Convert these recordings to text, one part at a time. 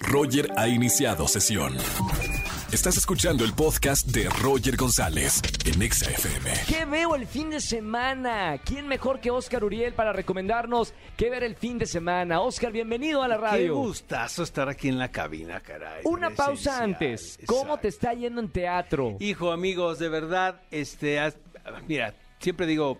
Roger ha iniciado sesión. Estás escuchando el podcast de Roger González en Exa FM. ¿Qué veo el fin de semana? ¿Quién mejor que Oscar Uriel para recomendarnos qué ver el fin de semana? Oscar, bienvenido a la Qué radio. gustazo estar aquí en la cabina, caray. Una pausa antes. ¿Cómo exacto. te está yendo en teatro? Hijo, amigos, de verdad, este, haz- mira, siempre digo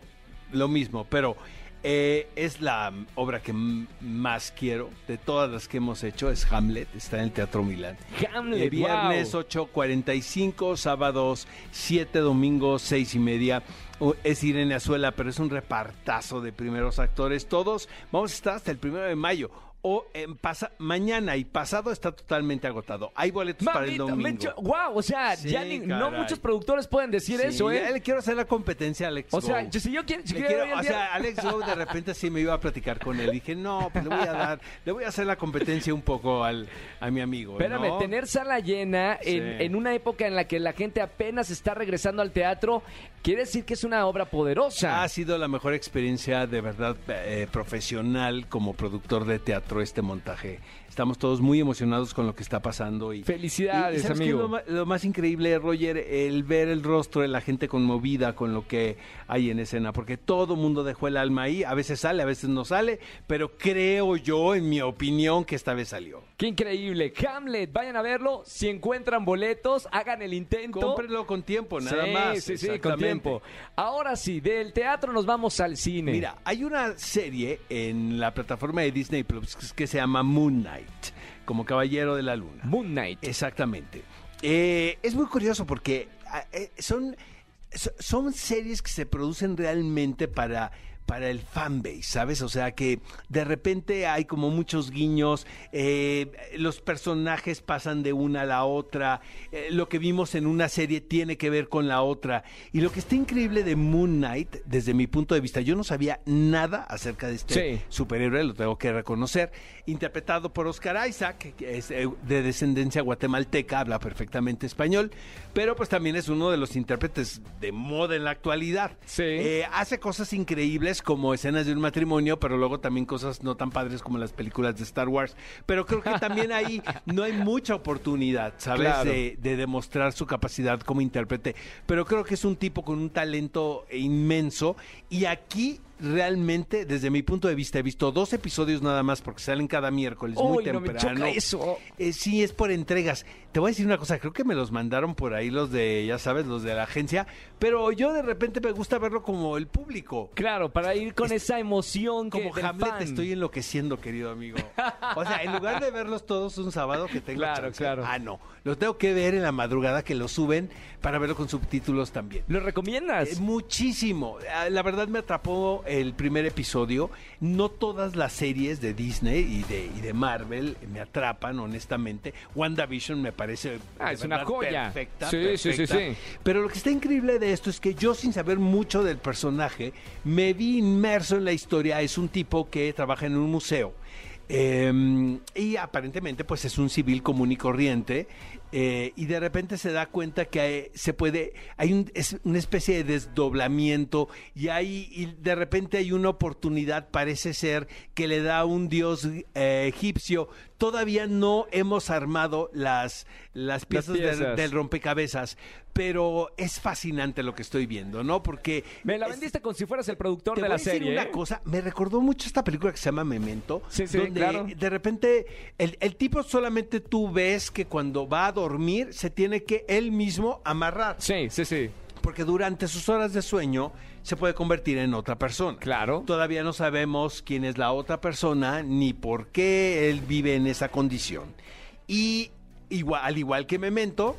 lo mismo, pero eh, es la obra que más quiero de todas las que hemos hecho, es Hamlet, está en el Teatro Milán. Hamlet, Eh, viernes wow. 8.45, sábados 7, domingos 6 y media. Uh, Es Irene Azuela, pero es un repartazo de primeros actores. Todos vamos a estar hasta el primero de mayo. O en pasa, mañana y pasado está totalmente agotado. Hay boletos para el Mamita, domingo. wow, o sea, Sí, ya ni- no muchos productores pueden decir Sí, eso, ya ¿eh? le quiero hacer la competencia a Alex O sea, Go. yo- si yo quiero, si quiero quiero- o día- sea, Alex Go de repente sí me iba a platicar con él. Dije, no, pues le voy a dar, le voy a hacer la competencia un poco al, a mi amigo. Espérame, ¿no? tener sala llena en, en una época en la que la gente apenas está regresando al teatro, quiere decir que es una obra poderosa. Ha sido la mejor experiencia de verdad eh, profesional como productor de teatro este montaje. Estamos todos muy emocionados con lo que está pasando y Felicidades, y- ¿sabes amigo. Lo, más increíble, Roger, el ver el rostro de la gente conmovida con lo que hay en escena, porque todo mundo dejó el alma ahí. A veces sale, a veces no sale, pero creo yo, en mi opinión, que esta vez salió. Qué increíble. Hamlet, vayan a verlo. Si encuentran boletos, hagan el intento. Cómprenlo con tiempo, nada sí, más. Sí, sí, con tiempo. Ahora sí, del teatro nos vamos al cine. Mira, hay una serie en la plataforma de Disney Plus que se llama Moon Knight, como Caballero de la Luna. Moon Knight. Exactamente. Eh, es muy curioso porque ah, eh, son, so- son series que se producen realmente para para el fanbase, ¿sabes? O sea que de repente hay como muchos guiños, eh, los personajes pasan de una a la otra, eh, lo que vimos en una serie tiene que ver con la otra. Y lo que está increíble de Moon Knight, desde mi punto de vista, yo no sabía nada acerca de este Sí. superhéroe, lo tengo que reconocer, interpretado por Oscar Isaac, que es eh, de descendencia guatemalteca, habla perfectamente español, pero pues también es uno de los intérpretes de moda en la actualidad. Sí. Eh, hace cosas increíbles como escenas de un matrimonio, pero luego también cosas no tan padres como las películas de Star Wars. Pero creo que también ahí no hay mucha oportunidad, ¿sabes? Claro. De, de demostrar su capacidad como intérprete. Pero creo que es un tipo con un talento inmenso y aquí realmente, desde mi punto de vista, he visto dos episodios nada más porque salen cada miércoles muy no me temprano. choca eso. Eh, sí, es por entregas. Te voy a decir una cosa, creo que me los mandaron por ahí los de, ya sabes, los de la agencia, pero yo de repente me gusta verlo como el público. Claro, para ir con Es- esa emoción que Como del Hamlet fan. estoy enloqueciendo, querido amigo. O sea, en lugar de verlos todos un sábado que tengo Claro, chance, claro. Ah, no. Los tengo que ver en la madrugada que lo suben para verlo con subtítulos también. ¿Lo recomiendas? Eh, muchísimo. Ah, La verdad me atrapó el primer episodio. No todas las series de Disney y de, y de Marvel me atrapan, honestamente. WandaVision me parece Ah, es una joya. perfecta. Sí, sí, sí, perfecta. sí. Pero lo que está increíble de esto es que yo, sin saber mucho del personaje, me vi inmerso en la historia. Es un tipo que trabaja en un museo. Eh, y aparentemente pues es un civil común y corriente eh, y de repente se da cuenta que hay- se puede hay un- es una especie de desdoblamiento y hay y de repente hay una oportunidad parece ser que le da un dios eh, egipcio todavía no hemos armado las las piezas, del- piezas. del rompecabezas pero es fascinante lo que estoy viendo no porque Me la es- vendiste como si fueras el productor te de voy la a decir serie. una ¿eh? cosa, me recordó mucho esta película que se llama Memento, Sí, sí, donde claro. de repente el, el tipo solamente tú ves que cuando va a dormir se tiene que él mismo amarrar, Sí, sí, sí. porque durante sus horas de sueño se puede convertir en otra persona. Claro. Todavía no sabemos quién es la otra persona ni por qué él vive en esa condición. Y igual, al igual que Memento,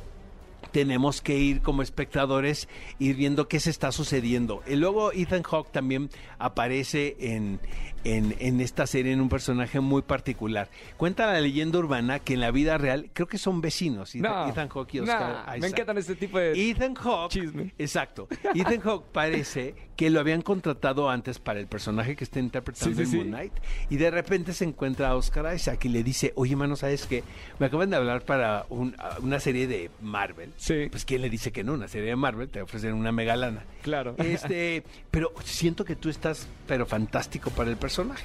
tenemos que ir como espectadores, ir viendo qué se está sucediendo. Y luego Ethan Hawke también aparece en, en, en esta serie en un personaje muy particular. Cuenta la leyenda urbana que en la vida real, creo que son vecinos, Ethan, No, Ethan Hawke y Oscar me Isaac. encantan este tipo de... Ethan Hawke, Chisme. exacto. Ethan Hawke parece que lo habían contratado antes para el personaje que está interpretando Sí, sí, en. Moon Knight y de repente se encuentra a Oscar Isaac y le dice, oye, mano, ¿sabes qué? Me acaban de hablar para un- una serie de Marvel. Sí. Pues ¿quién le dice que no? Una serie de Marvel te ofrecen una mega lana. Claro. Este, pero siento que tú estás, pero fantástico para el personaje.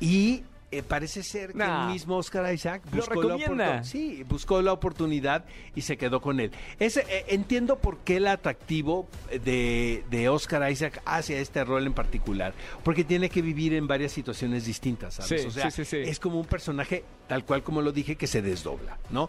Y eh, parece ser que el mismo Oscar Isaac Lo buscó la, recomienda. oportu- sí, buscó la oportunidad y se quedó con él. Ese, eh, entiendo por qué el atractivo de, de Oscar Isaac hacia este rol en particular, porque tiene que vivir en varias situaciones distintas, ¿sabes? Sí, o sea, sí, sí, es como un personaje, tal cual como lo dije, que se desdobla, ¿no?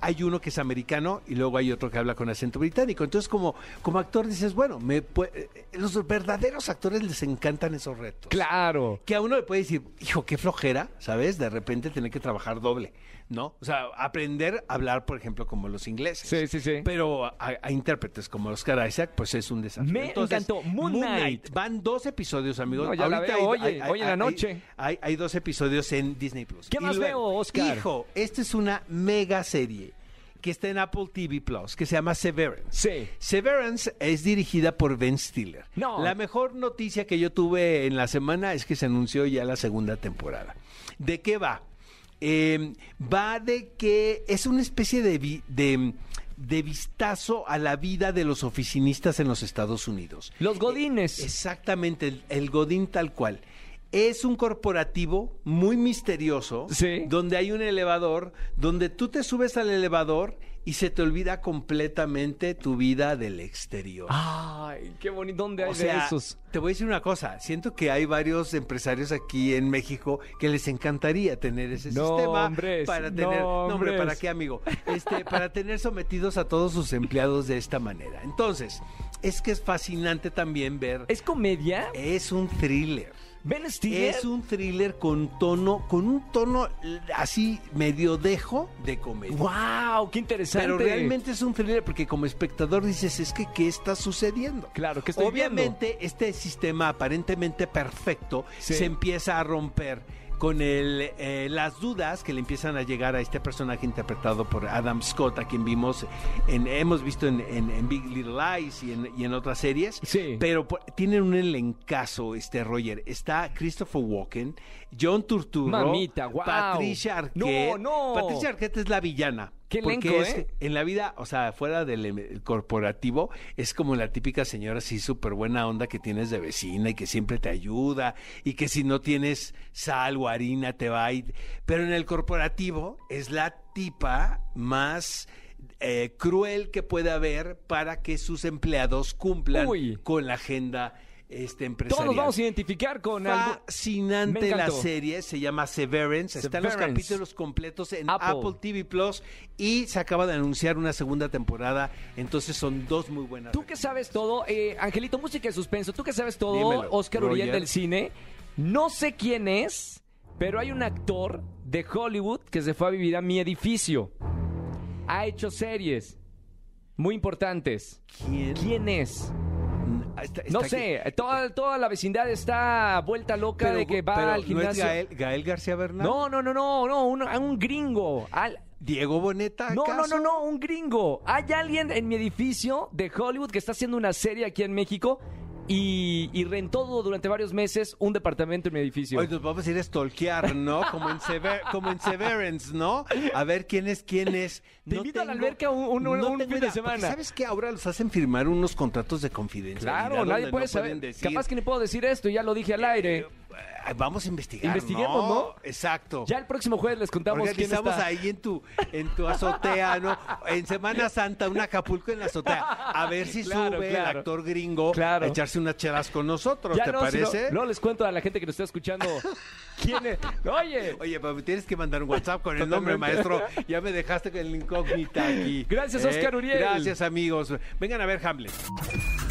Hay uno que es americano y luego hay otro que habla con acento británico. Entonces, como, como actor dices, bueno, me eh, los verdaderos actores les encantan esos retos. Claro. Que a uno le puede decir, hijo, qué flojera, ¿sabes? De repente tener que trabajar doble, ¿no? O sea, aprender a hablar, por ejemplo, como los ingleses. Sí, sí, sí. Pero a, a intérpretes como Oscar Isaac, pues es un desafío. Me encantó. Moon Knight. Van dos episodios, amigos. No, ya la veo, hay- oye, hay- hoy en la noche. Hay, hay dos episodios en Disney Plus. ¿Qué Y más veo, Oscar? Hijo, esta es una mega serie que está en Apple TV Plus, que se llama Severance. Sí. Severance es dirigida por Ben Stiller. No. La mejor noticia que yo tuve en la semana es que se anunció ya la segunda temporada. ¿De qué va? Eh, va de que es una especie de, vi- de, de vistazo a la vida de los oficinistas en los Estados Unidos. Los godines. Eh, Exactamente, el, el Godín tal cual. Es un corporativo muy misterioso, Sí. donde hay un elevador, donde tú te subes al elevador y se te olvida completamente tu vida del exterior. Ay, qué bonito. ¿Dónde hay O sea, de esos? te voy a decir una cosa, siento que hay varios empresarios aquí en México que les encantaría tener ese No, sistema hombres, para no, tener, no, hombre, hombres. ¿para qué, amigo? Este, para tener sometidos a todos sus empleados de esta manera. Entonces, es que es fascinante también ver ¿Es comedia? es un thriller. ¿Ben Stiller? Es un thriller con tono, con un tono así medio dejo de comedia. ¡Wow! ¡Qué interesante! Pero realmente es un thriller porque como espectador dices, es que ¿qué está sucediendo? Claro, ¿qué estoy viendo? Obviamente este sistema aparentemente perfecto Sí. se empieza a romper con el, eh, las dudas que le empiezan a llegar a este personaje interpretado por Adam Scott, a quien vimos, en, hemos visto en, en- en Big Little Lies y en, y en otras series. Sí. Pero tienen un elencazo, este Roger. Está Christopher Walken, John Turturro, Mamita, guau. Patricia Arquette. No, no. Patricia Arquette es la villana. Qué porque es- ¿eh? en la vida, o sea, fuera del em- corporativo, es como la típica señora así súper buena onda que tienes de vecina y que siempre te ayuda y que si no tienes sal o harina te va a ir. Pero en el corporativo es la tipa más eh, cruel que puede haber para que sus empleados cumplan Uy. con la agenda este, empresarial. Todos nos vamos a identificar con algo. Fascinante la encantó. serie, se llama Severance, están los capítulos completos en Apple. Apple. TV Plus y se acaba de anunciar una segunda temporada, entonces son dos muy buenas. Tú que sabes todo, eh, Angelito, música de suspenso, tú que sabes todo, Dímelo, Oscar Uriel Roger. del cine, no sé quién es, pero hay un actor de Hollywood que se fue a vivir a mi edificio. Ha hecho series muy importantes. ¿Quién? ¿Quién es? Ah, está- No sé, aquí. toda, toda la vecindad está vuelta loca Pero- de que va al ¿no es gimnasio. Gael, Gael García Bernal? No, no, no, no, no, un, un gringo. Al- ¿Diego Boneta No, no, no, no, un gringo. Hay alguien en mi edificio de Hollywood que está haciendo una serie aquí en México y, y rentó durante varios meses un departamento en mi edificio. Hoy nos vamos a ir a stalkear, ¿no? Como en, Sever- como en Severance, ¿no? A ver quién es quién es. Te invito a la alberca un- un- un tengo fin de semana. ¿Sabes qué? Ahora los hacen firmar unos contratos de confidencialidad. claro, nadie puede no saber. Capaz que ni puedo decir esto, ya lo dije al aire. Eh, Vamos a investigar, Investiguemos, ¿no? Exacto. Ya el próximo jueves les contamos quién Organizamos está. ahí en tu, en tu azotea, ¿no? En Semana Santa, un Acapulco en la azotea. A ver si Claro, sube claro. el actor gringo Claro. a echarse unas chelas con nosotros, Ya ¿te no, si no- parece? no, les cuento a la gente que nos está escuchando quién es. Oye, Oye, pero me tienes que mandar un WhatsApp con el nombre, maestro. Ya me dejaste con el incógnita aquí. ¿Eh? Gracias, Oscar Uriel. Gracias, amigos. Vengan a ver Hamlet.